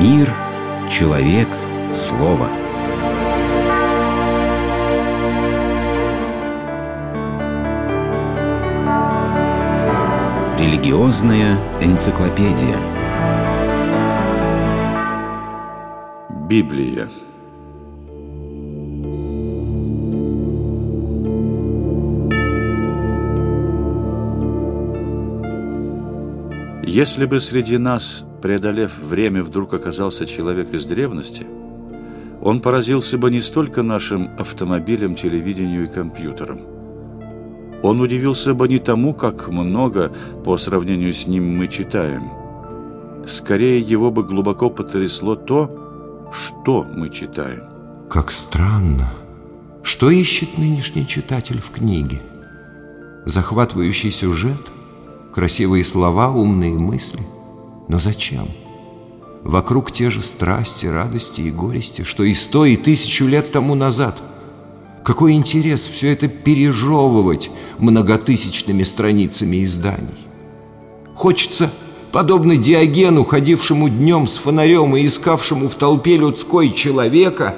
Мир, человек, слово. Религиозная энциклопедия. Библия. Если бы среди нас, преодолев время, вдруг оказался человек из древности, он поразился бы не столько нашим автомобилем, телевидению и компьютерам. Он удивился бы не тому, как много по сравнению с ним мы читаем. Скорее, его бы глубоко потрясло то, что мы читаем. Как странно. Что ищет нынешний читатель в книге? Захватывающий сюжет – красивые слова, умные мысли. Но зачем? Вокруг те же страсти, радости и горести, что и сто, и тысячу лет тому назад. Какой интерес все это пережевывать многотысячными страницами изданий? Хочется, подобно Диогену, ходившему днем с фонарем и искавшему в толпе людской человека,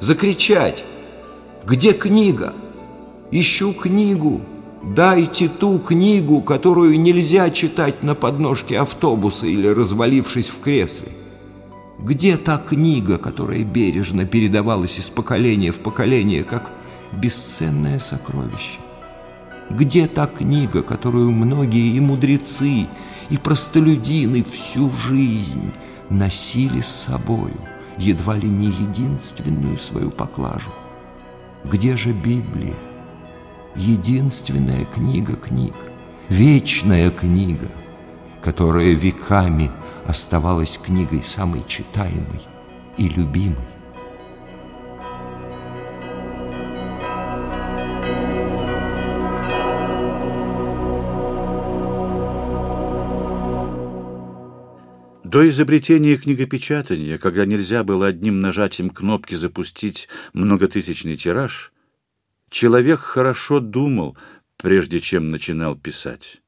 закричать «Где книга? Ищу книгу!» Дайте ту книгу, которую нельзя читать на подножке автобуса или развалившись в кресле. Где та книга, которая бережно передавалась из поколения в поколение, как бесценное сокровище? Где та книга, которую многие и мудрецы, и простолюдины всю жизнь носили с собою, едва ли не единственную свою поклажу? Где же Библия? Единственная книга книг, вечная книга, которая веками оставалась книгой самой читаемой и любимой. До изобретения книгопечатания, когда нельзя было одним нажатием кнопки запустить многотысячный тираж – Человек хорошо думал, прежде чем начинал писать.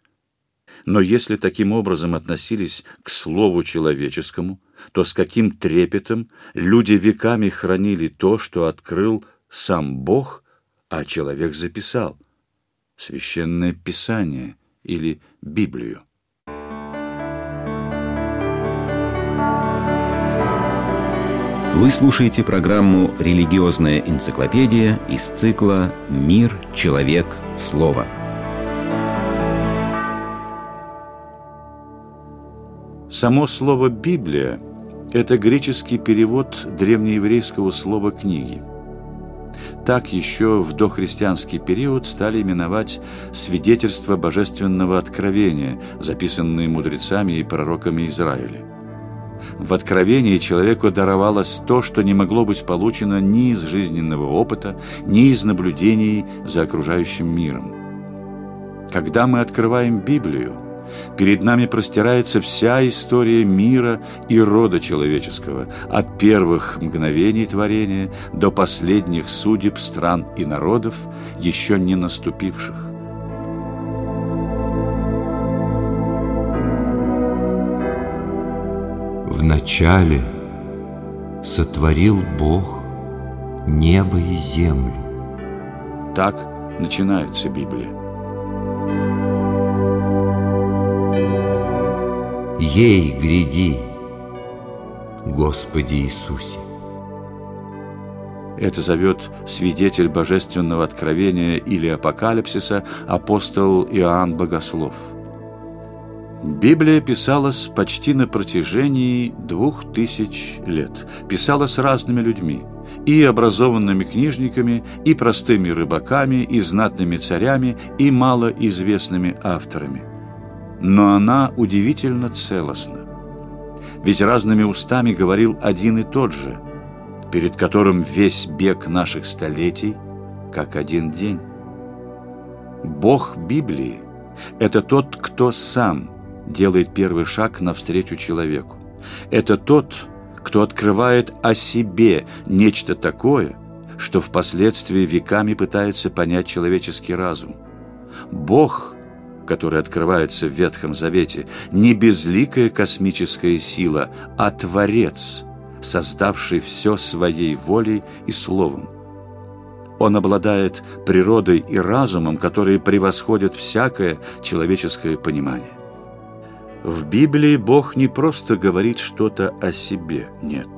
Но если таким образом относились к слову человеческому, то с каким трепетом люди веками хранили то, что открыл сам Бог, а человек записал – священное писание или Библию. Вы слушаете программу «Религиозная энциклопедия» из цикла «Мир, человек, слово». Само слово «Библия» – это греческий перевод древнееврейского слова «книги». Так еще в дохристианский период стали именовать свидетельства божественного откровения, записанные мудрецами и пророками Израиля. В откровении человеку даровалось то, что не могло быть получено ни из жизненного опыта, ни из наблюдений за окружающим миром. Когда мы открываем Библию, перед нами простирается вся история мира и рода человеческого, от первых мгновений творения до последних судеб стран и народов, еще не наступивших. Начале сотворил Бог небо и землю. Так начинается Библия. Ей гряди, Господи Иисусе. Это зовет свидетель божественного откровения или апокалипсиса апостол Иоанн Богослов – Библия писалась почти на протяжении двух тысяч лет. Писалась разными людьми, и образованными книжниками, и простыми рыбаками, и знатными царями, и малоизвестными авторами. Но она удивительно целостна. Ведь разными устами говорил один и тот же, перед которым весь бег наших столетий как один день. Бог Библии – это тот, кто сам – делает первый шаг навстречу человеку. Это тот, кто открывает о себе нечто такое, что впоследствии веками пытается понять человеческий разум. Бог который открывается в Ветхом Завете, не безликая космическая сила, а Творец, создавший все своей волей и словом. Он обладает природой и разумом, которые превосходят всякое человеческое понимание. В Библии Бог не просто говорит что-то о себе, нет.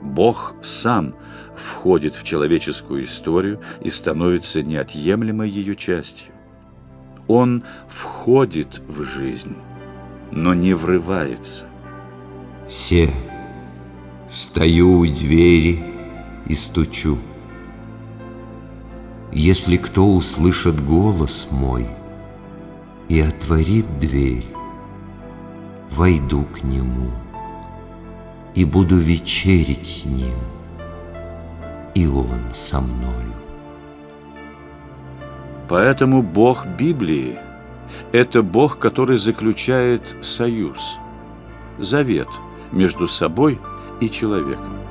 Бог сам входит в человеческую историю и становится неотъемлемой ее частью. Он входит в жизнь, но не врывается. Се, стою у двери и стучу. Если кто услышит голос мой и отворит дверь, войду к нему и буду вечерить с ним, и он со мною. Поэтому Бог Библии – это Бог, который заключает союз, завет между собой и человеком.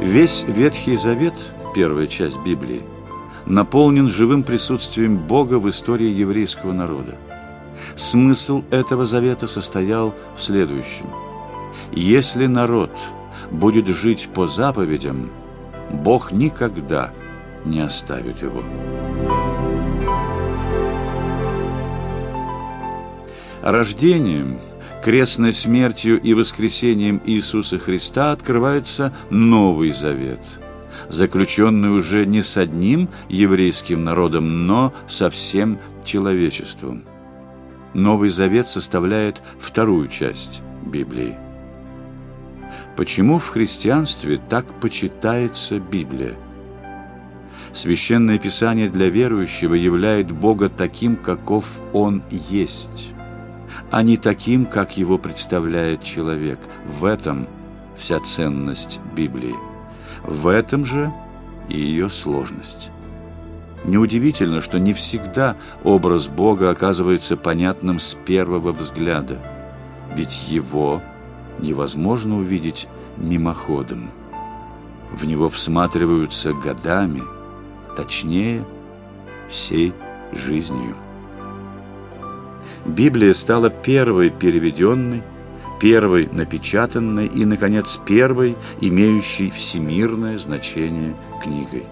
Весь Ветхий Завет, первая часть Библии, наполнен живым присутствием Бога в истории еврейского народа. Смысл этого завета состоял в следующем. Если народ будет жить по заповедям, Бог никогда не оставит его. Рождением – крестной смертью и воскресением Иисуса Христа открывается Новый Завет, заключенный уже не с одним еврейским народом, но со всем человечеством. Новый Завет составляет вторую часть Библии. Почему в христианстве так почитается Библия? Священное Писание для верующего являет Бога таким, каков Он есть а не таким, как его представляет человек. В этом вся ценность Библии. В этом же и ее сложность. Неудивительно, что не всегда образ Бога оказывается понятным с первого взгляда, ведь его невозможно увидеть мимоходом. В него всматриваются годами, точнее, всей жизнью. Библия стала первой переведенной, первой напечатанной и, наконец, первой, имеющей всемирное значение книгой.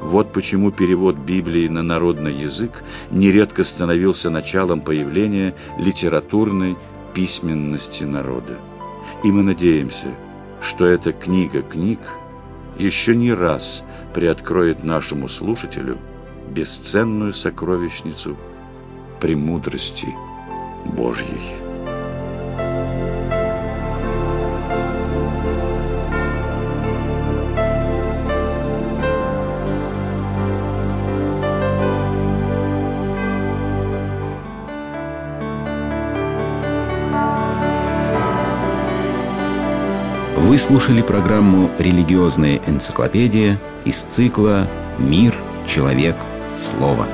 Вот почему перевод Библии на народный язык нередко становился началом появления литературной письменности народа. И мы надеемся, что эта книга книг еще не раз приоткроет нашему слушателю бесценную сокровищницу – премудрости Божьей. Вы слушали программу «Религиозная энциклопедия» из цикла «Мир, человек, слово».